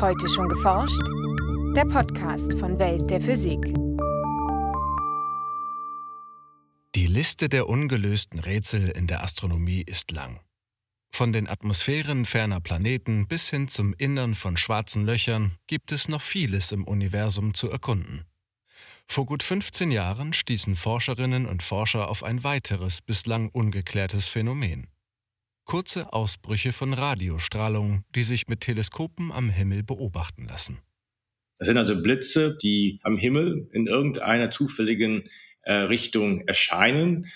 Heute schon geforscht? Der Podcast von Welt der Physik. Die Liste der ungelösten Rätsel in der Astronomie ist lang. Von den Atmosphären ferner Planeten bis hin zum Innern von schwarzen Löchern gibt es noch vieles im Universum zu erkunden. Vor gut 15 Jahren stießen Forscherinnen und Forscher auf ein weiteres bislang ungeklärtes Phänomen. Kurze Ausbrüche von Radiostrahlung, die sich mit Teleskopen am Himmel beobachten lassen. Das sind also Blitze, die am Himmel in irgendeiner zufälligen äh, Richtung erscheinen,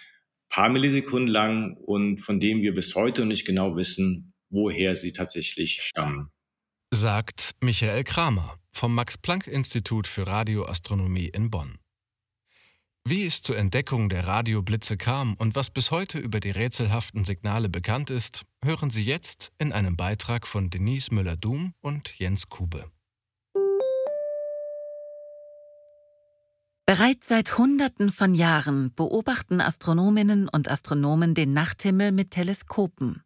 paar Millisekunden lang und von denen wir bis heute nicht genau wissen, woher sie tatsächlich stammen. Sagt Michael Kramer vom Max-Planck-Institut für Radioastronomie in Bonn. Wie es zur Entdeckung der Radioblitze kam und was bis heute über die rätselhaften Signale bekannt ist, hören Sie jetzt in einem Beitrag von Denise Müller-Dum und Jens Kube. Bereits seit Hunderten von Jahren beobachten Astronominnen und Astronomen den Nachthimmel mit Teleskopen.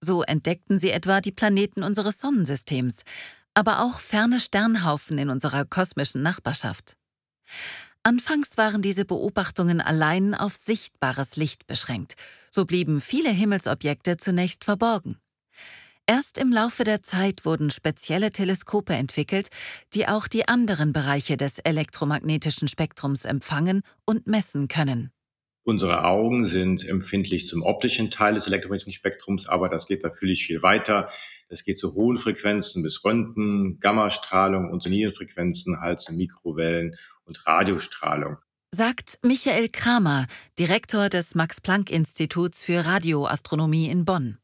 So entdeckten sie etwa die Planeten unseres Sonnensystems, aber auch ferne Sternhaufen in unserer kosmischen Nachbarschaft. Anfangs waren diese Beobachtungen allein auf sichtbares Licht beschränkt, so blieben viele Himmelsobjekte zunächst verborgen. Erst im Laufe der Zeit wurden spezielle Teleskope entwickelt, die auch die anderen Bereiche des elektromagnetischen Spektrums empfangen und messen können. Unsere Augen sind empfindlich zum optischen Teil des elektromagnetischen Spektrums, aber das geht natürlich viel weiter. Das geht zu hohen Frequenzen bis Röntgen, Gammastrahlung und zu niedrigen Frequenzen halt zu Mikrowellen und Radiostrahlung. Sagt Michael Kramer, Direktor des Max-Planck-Instituts für Radioastronomie in Bonn.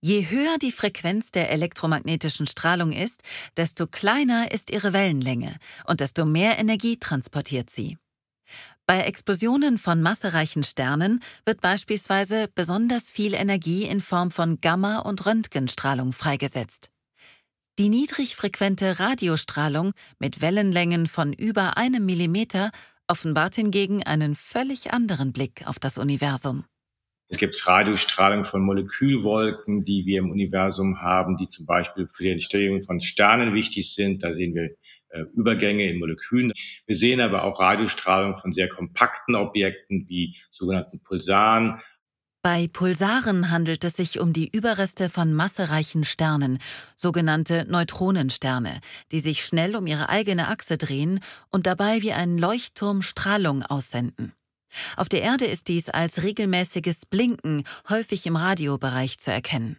Je höher die Frequenz der elektromagnetischen Strahlung ist, desto kleiner ist ihre Wellenlänge und desto mehr Energie transportiert sie. Bei Explosionen von massereichen Sternen wird beispielsweise besonders viel Energie in Form von Gamma- und Röntgenstrahlung freigesetzt. Die niedrigfrequente Radiostrahlung mit Wellenlängen von über einem Millimeter offenbart hingegen einen völlig anderen Blick auf das Universum. Es gibt Radiostrahlung von Molekülwolken, die wir im Universum haben, die zum Beispiel für die Entstehung von Sternen wichtig sind. Da sehen wir Übergänge in Molekülen. Wir sehen aber auch Radiostrahlung von sehr kompakten Objekten wie sogenannten Pulsaren. Bei Pulsaren handelt es sich um die Überreste von massereichen Sternen, sogenannte Neutronensterne, die sich schnell um ihre eigene Achse drehen und dabei wie ein Leuchtturm Strahlung aussenden. Auf der Erde ist dies als regelmäßiges Blinken häufig im Radiobereich zu erkennen.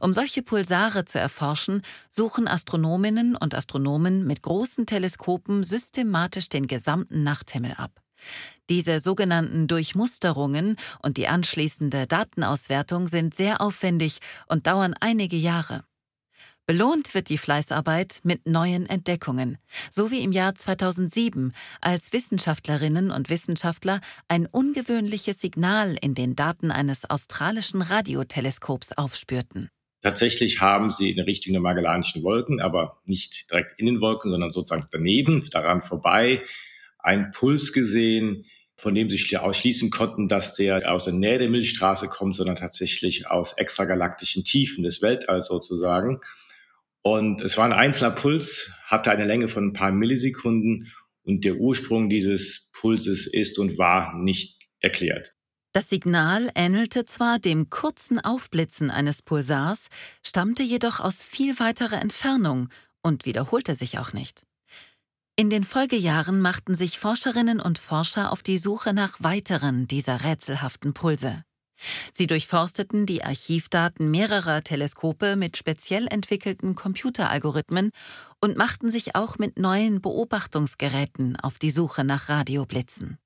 Um solche Pulsare zu erforschen, suchen Astronominnen und Astronomen mit großen Teleskopen systematisch den gesamten Nachthimmel ab. Diese sogenannten Durchmusterungen und die anschließende Datenauswertung sind sehr aufwendig und dauern einige Jahre. Belohnt wird die Fleißarbeit mit neuen Entdeckungen, so wie im Jahr 2007, als Wissenschaftlerinnen und Wissenschaftler ein ungewöhnliches Signal in den Daten eines australischen Radioteleskops aufspürten. Tatsächlich haben sie in Richtung der Magellanischen Wolken, aber nicht direkt in den Wolken, sondern sozusagen daneben, daran vorbei, einen Puls gesehen, von dem sie ausschließen konnten, dass der aus der Nähe der Milchstraße kommt, sondern tatsächlich aus extragalaktischen Tiefen des Weltalls sozusagen. Und es war ein einzelner Puls, hatte eine Länge von ein paar Millisekunden und der Ursprung dieses Pulses ist und war nicht erklärt. Das Signal ähnelte zwar dem kurzen Aufblitzen eines Pulsars, stammte jedoch aus viel weiterer Entfernung und wiederholte sich auch nicht. In den Folgejahren machten sich Forscherinnen und Forscher auf die Suche nach weiteren dieser rätselhaften Pulse. Sie durchforsteten die Archivdaten mehrerer Teleskope mit speziell entwickelten Computeralgorithmen und machten sich auch mit neuen Beobachtungsgeräten auf die Suche nach Radioblitzen.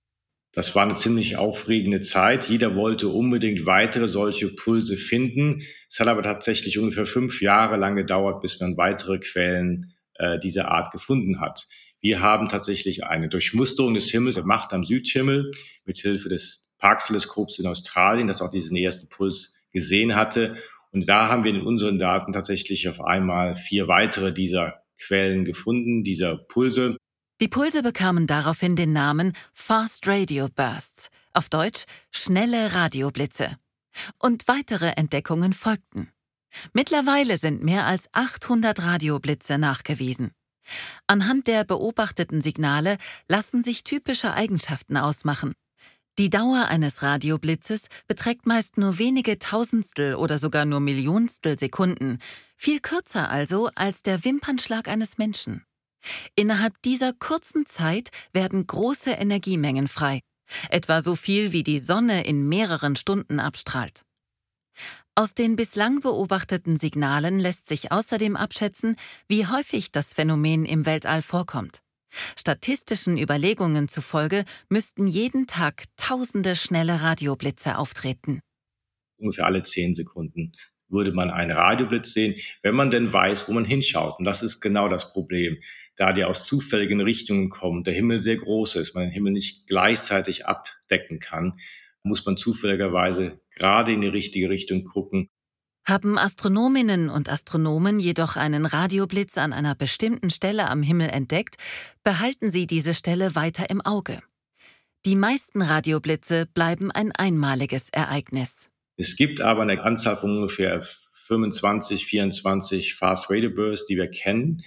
Das war eine ziemlich aufregende Zeit. Jeder wollte unbedingt weitere solche Pulse finden. Es hat aber tatsächlich ungefähr fünf Jahre lang gedauert, bis man weitere Quellen äh, dieser Art gefunden hat. Wir haben tatsächlich eine Durchmusterung des Himmels gemacht am Südhimmel mit Hilfe des Parkes-Teleskops in Australien, das auch diesen ersten Puls gesehen hatte. Und da haben wir in unseren Daten tatsächlich auf einmal vier weitere dieser Quellen gefunden, dieser Pulse. Die Pulse bekamen daraufhin den Namen Fast Radio Bursts, auf Deutsch schnelle Radioblitze. Und weitere Entdeckungen folgten. Mittlerweile sind mehr als 800 Radioblitze nachgewiesen. Anhand der beobachteten Signale lassen sich typische Eigenschaften ausmachen. Die Dauer eines Radioblitzes beträgt meist nur wenige Tausendstel oder sogar nur Millionstel Sekunden, viel kürzer also als der Wimpernschlag eines Menschen. Innerhalb dieser kurzen Zeit werden große Energiemengen frei, etwa so viel wie die Sonne in mehreren Stunden abstrahlt. Aus den bislang beobachteten Signalen lässt sich außerdem abschätzen, wie häufig das Phänomen im Weltall vorkommt. Statistischen Überlegungen zufolge müssten jeden Tag tausende schnelle Radioblitze auftreten. Ungefähr alle zehn Sekunden würde man einen Radioblitz sehen, wenn man denn weiß, wo man hinschaut. Und das ist genau das Problem. Da die aus zufälligen Richtungen kommen, der Himmel sehr groß ist, man den Himmel nicht gleichzeitig abdecken kann, muss man zufälligerweise gerade in die richtige Richtung gucken. Haben Astronominnen und Astronomen jedoch einen Radioblitz an einer bestimmten Stelle am Himmel entdeckt, behalten sie diese Stelle weiter im Auge. Die meisten Radioblitze bleiben ein einmaliges Ereignis. Es gibt aber eine Anzahl von ungefähr 25, 24 Fast Radio Bursts, die wir kennen,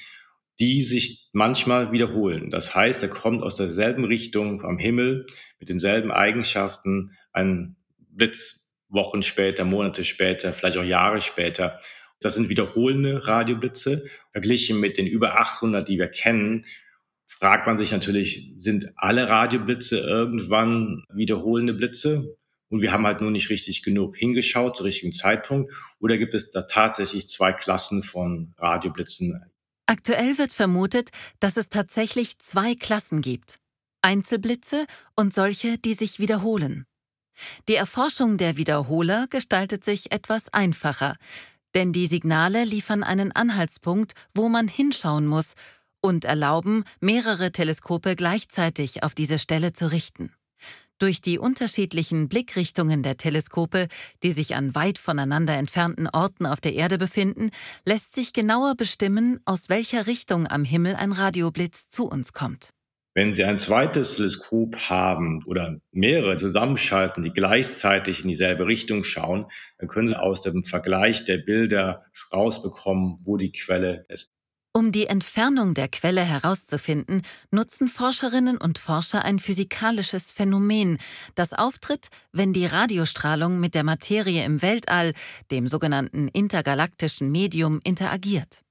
die sich manchmal wiederholen. Das heißt, er kommt aus derselben Richtung am Himmel mit denselben Eigenschaften ein Blitz Wochen später, Monate später, vielleicht auch Jahre später. Das sind wiederholende Radioblitze. Verglichen mit den über 800, die wir kennen, fragt man sich natürlich, sind alle Radioblitze irgendwann wiederholende Blitze? Und wir haben halt nur nicht richtig genug hingeschaut zum richtigen Zeitpunkt. Oder gibt es da tatsächlich zwei Klassen von Radioblitzen? Aktuell wird vermutet, dass es tatsächlich zwei Klassen gibt. Einzelblitze und solche, die sich wiederholen. Die Erforschung der Wiederholer gestaltet sich etwas einfacher, denn die Signale liefern einen Anhaltspunkt, wo man hinschauen muss und erlauben, mehrere Teleskope gleichzeitig auf diese Stelle zu richten. Durch die unterschiedlichen Blickrichtungen der Teleskope, die sich an weit voneinander entfernten Orten auf der Erde befinden, lässt sich genauer bestimmen, aus welcher Richtung am Himmel ein Radioblitz zu uns kommt. Wenn Sie ein zweites Teleskop haben oder mehrere zusammenschalten, die gleichzeitig in dieselbe Richtung schauen, dann können Sie aus dem Vergleich der Bilder rausbekommen, wo die Quelle ist. Um die Entfernung der Quelle herauszufinden, nutzen Forscherinnen und Forscher ein physikalisches Phänomen, das auftritt, wenn die Radiostrahlung mit der Materie im Weltall, dem sogenannten intergalaktischen Medium, interagiert.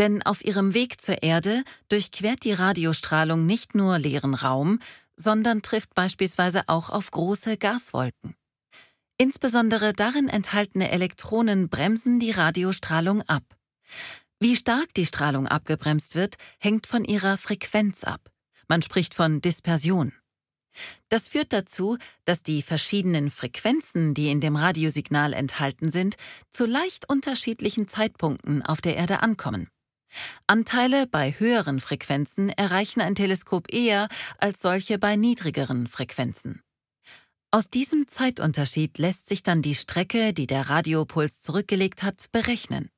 Denn auf ihrem Weg zur Erde durchquert die Radiostrahlung nicht nur leeren Raum, sondern trifft beispielsweise auch auf große Gaswolken. Insbesondere darin enthaltene Elektronen bremsen die Radiostrahlung ab. Wie stark die Strahlung abgebremst wird, hängt von ihrer Frequenz ab. Man spricht von Dispersion. Das führt dazu, dass die verschiedenen Frequenzen, die in dem Radiosignal enthalten sind, zu leicht unterschiedlichen Zeitpunkten auf der Erde ankommen. Anteile bei höheren Frequenzen erreichen ein Teleskop eher als solche bei niedrigeren Frequenzen. Aus diesem Zeitunterschied lässt sich dann die Strecke, die der Radiopuls zurückgelegt hat, berechnen.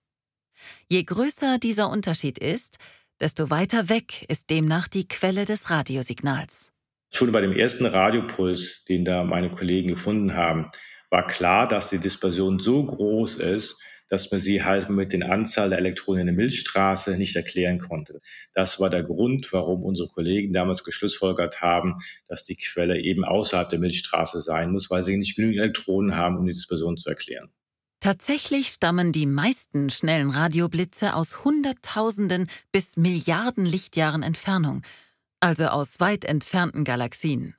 Je größer dieser Unterschied ist, desto weiter weg ist demnach die Quelle des Radiosignals. Schon bei dem ersten Radiopuls, den da meine Kollegen gefunden haben, war klar, dass die Dispersion so groß ist, dass man sie halt mit den Anzahl der Elektronen in der Milchstraße nicht erklären konnte. Das war der Grund, warum unsere Kollegen damals geschlussfolgert haben, dass die Quelle eben außerhalb der Milchstraße sein muss, weil sie nicht genügend Elektronen haben, um die Dispersion zu erklären. Tatsächlich stammen die meisten schnellen Radioblitze aus Hunderttausenden bis Milliarden Lichtjahren Entfernung, also aus weit entfernten Galaxien.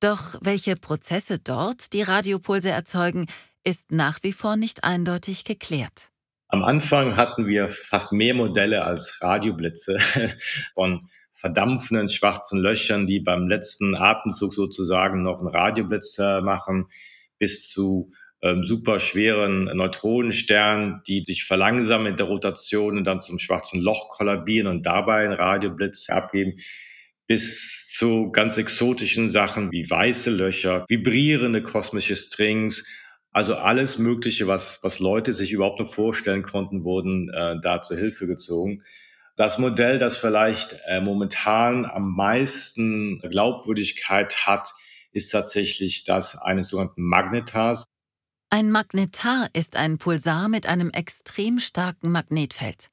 Doch welche Prozesse dort die Radiopulse erzeugen, ist nach wie vor nicht eindeutig geklärt. Am Anfang hatten wir fast mehr Modelle als Radioblitze von verdampfenden schwarzen Löchern, die beim letzten Atemzug sozusagen noch einen Radioblitz machen, bis zu ähm, superschweren Neutronensternen, die sich verlangsamen in der Rotation und dann zum schwarzen Loch kollabieren und dabei einen Radioblitz abgeben bis zu ganz exotischen Sachen wie weiße Löcher, vibrierende kosmische Strings also alles Mögliche, was, was Leute sich überhaupt noch vorstellen konnten, wurden äh, da zur Hilfe gezogen. Das Modell, das vielleicht äh, momentan am meisten Glaubwürdigkeit hat, ist tatsächlich das eines sogenannten Magnetas. Ein Magnetar ist ein Pulsar mit einem extrem starken Magnetfeld.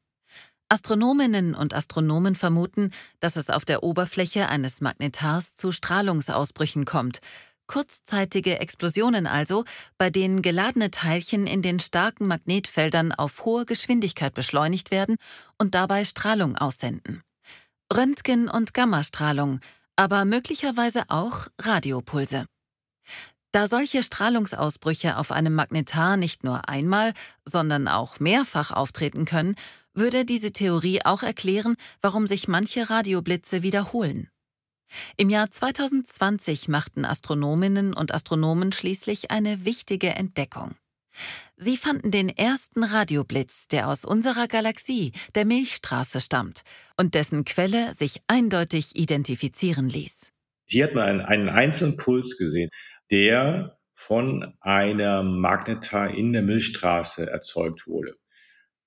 Astronominnen und Astronomen vermuten, dass es auf der Oberfläche eines Magnetars zu Strahlungsausbrüchen kommt, kurzzeitige Explosionen also, bei denen geladene Teilchen in den starken Magnetfeldern auf hohe Geschwindigkeit beschleunigt werden und dabei Strahlung aussenden. Röntgen- und Gammastrahlung, aber möglicherweise auch Radiopulse. Da solche Strahlungsausbrüche auf einem Magnetar nicht nur einmal, sondern auch mehrfach auftreten können, würde diese Theorie auch erklären, warum sich manche Radioblitze wiederholen. Im Jahr 2020 machten Astronominnen und Astronomen schließlich eine wichtige Entdeckung. Sie fanden den ersten Radioblitz, der aus unserer Galaxie, der Milchstraße, stammt und dessen Quelle sich eindeutig identifizieren ließ. Hier hat man einen, einen einzelnen Puls gesehen der von einem Magnetar in der Milchstraße erzeugt wurde.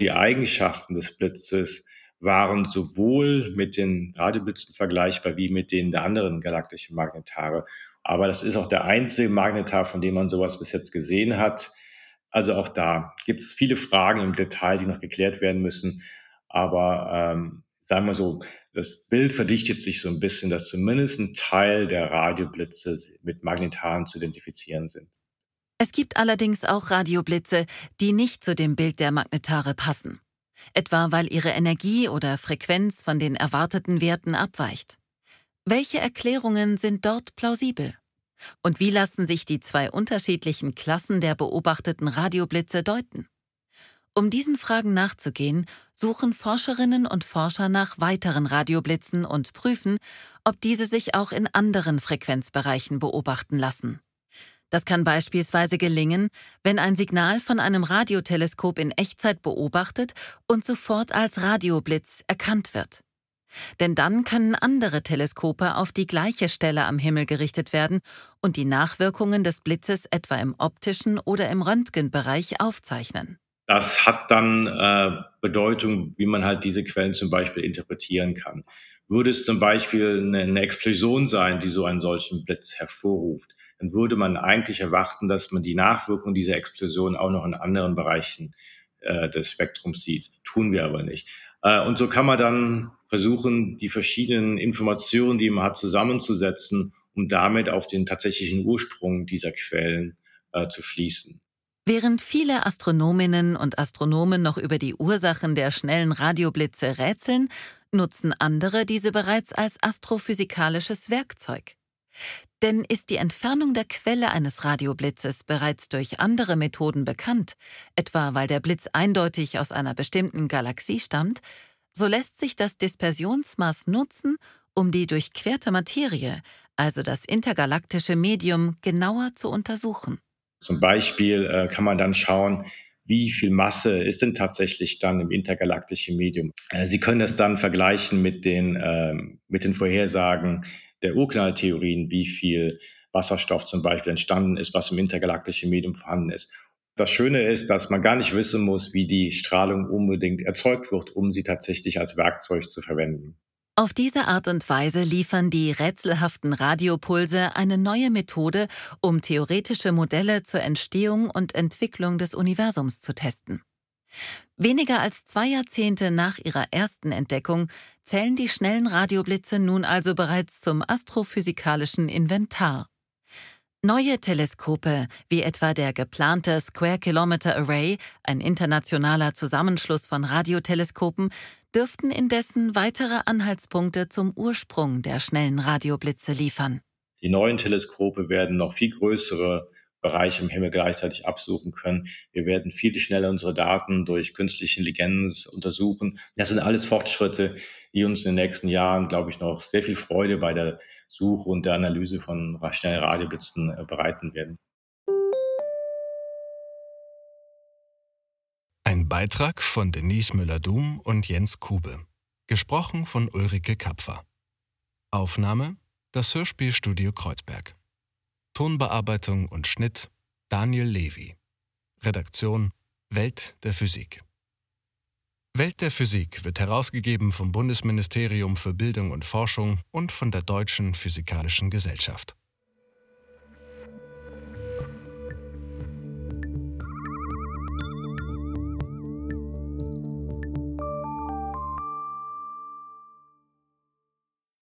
Die Eigenschaften des Blitzes waren sowohl mit den Radioblitzen vergleichbar wie mit denen der anderen galaktischen Magnetare. Aber das ist auch der einzige Magnetar, von dem man sowas bis jetzt gesehen hat. Also auch da gibt es viele Fragen im Detail, die noch geklärt werden müssen. Aber ähm, sagen wir so, das Bild verdichtet sich so ein bisschen, dass zumindest ein Teil der Radioblitze mit Magnetaren zu identifizieren sind. Es gibt allerdings auch Radioblitze, die nicht zu dem Bild der Magnetare passen, etwa weil ihre Energie oder Frequenz von den erwarteten Werten abweicht. Welche Erklärungen sind dort plausibel? Und wie lassen sich die zwei unterschiedlichen Klassen der beobachteten Radioblitze deuten? Um diesen Fragen nachzugehen, suchen Forscherinnen und Forscher nach weiteren Radioblitzen und prüfen, ob diese sich auch in anderen Frequenzbereichen beobachten lassen. Das kann beispielsweise gelingen, wenn ein Signal von einem Radioteleskop in Echtzeit beobachtet und sofort als Radioblitz erkannt wird. Denn dann können andere Teleskope auf die gleiche Stelle am Himmel gerichtet werden und die Nachwirkungen des Blitzes etwa im optischen oder im Röntgenbereich aufzeichnen. Das hat dann äh, Bedeutung, wie man halt diese Quellen zum Beispiel interpretieren kann. Würde es zum Beispiel eine, eine Explosion sein, die so einen solchen Blitz hervorruft, dann würde man eigentlich erwarten, dass man die Nachwirkung dieser Explosion auch noch in anderen Bereichen äh, des Spektrums sieht. Tun wir aber nicht. Äh, und so kann man dann versuchen, die verschiedenen Informationen, die man hat, zusammenzusetzen, um damit auf den tatsächlichen Ursprung dieser Quellen äh, zu schließen. Während viele Astronominnen und Astronomen noch über die Ursachen der schnellen Radioblitze rätseln, nutzen andere diese bereits als astrophysikalisches Werkzeug. Denn ist die Entfernung der Quelle eines Radioblitzes bereits durch andere Methoden bekannt, etwa weil der Blitz eindeutig aus einer bestimmten Galaxie stammt, so lässt sich das Dispersionsmaß nutzen, um die durchquerte Materie, also das intergalaktische Medium, genauer zu untersuchen. Zum Beispiel äh, kann man dann schauen, wie viel Masse ist denn tatsächlich dann im intergalaktischen Medium. Äh, Sie können das dann vergleichen mit den, äh, mit den Vorhersagen der Urknalltheorien, wie viel Wasserstoff zum Beispiel entstanden ist, was im intergalaktischen Medium vorhanden ist. Das Schöne ist, dass man gar nicht wissen muss, wie die Strahlung unbedingt erzeugt wird, um sie tatsächlich als Werkzeug zu verwenden. Auf diese Art und Weise liefern die rätselhaften Radiopulse eine neue Methode, um theoretische Modelle zur Entstehung und Entwicklung des Universums zu testen. Weniger als zwei Jahrzehnte nach ihrer ersten Entdeckung zählen die schnellen Radioblitze nun also bereits zum astrophysikalischen Inventar. Neue Teleskope, wie etwa der geplante Square Kilometer Array, ein internationaler Zusammenschluss von Radioteleskopen, dürften indessen weitere Anhaltspunkte zum Ursprung der schnellen Radioblitze liefern. Die neuen Teleskope werden noch viel größere Bereiche im Himmel gleichzeitig absuchen können. Wir werden viel schneller unsere Daten durch künstliche Intelligenz untersuchen. Das sind alles Fortschritte, die uns in den nächsten Jahren, glaube ich, noch sehr viel Freude bei der Suche und der Analyse von schnellen Radioblitzen äh, bereiten werden. Ein Beitrag von Denise Müller-Dum und Jens Kube. Gesprochen von Ulrike Kapfer. Aufnahme: Das Hörspielstudio Kreuzberg. Tonbearbeitung und Schnitt: Daniel Levy. Redaktion: Welt der Physik. Welt der Physik wird herausgegeben vom Bundesministerium für Bildung und Forschung und von der Deutschen Physikalischen Gesellschaft.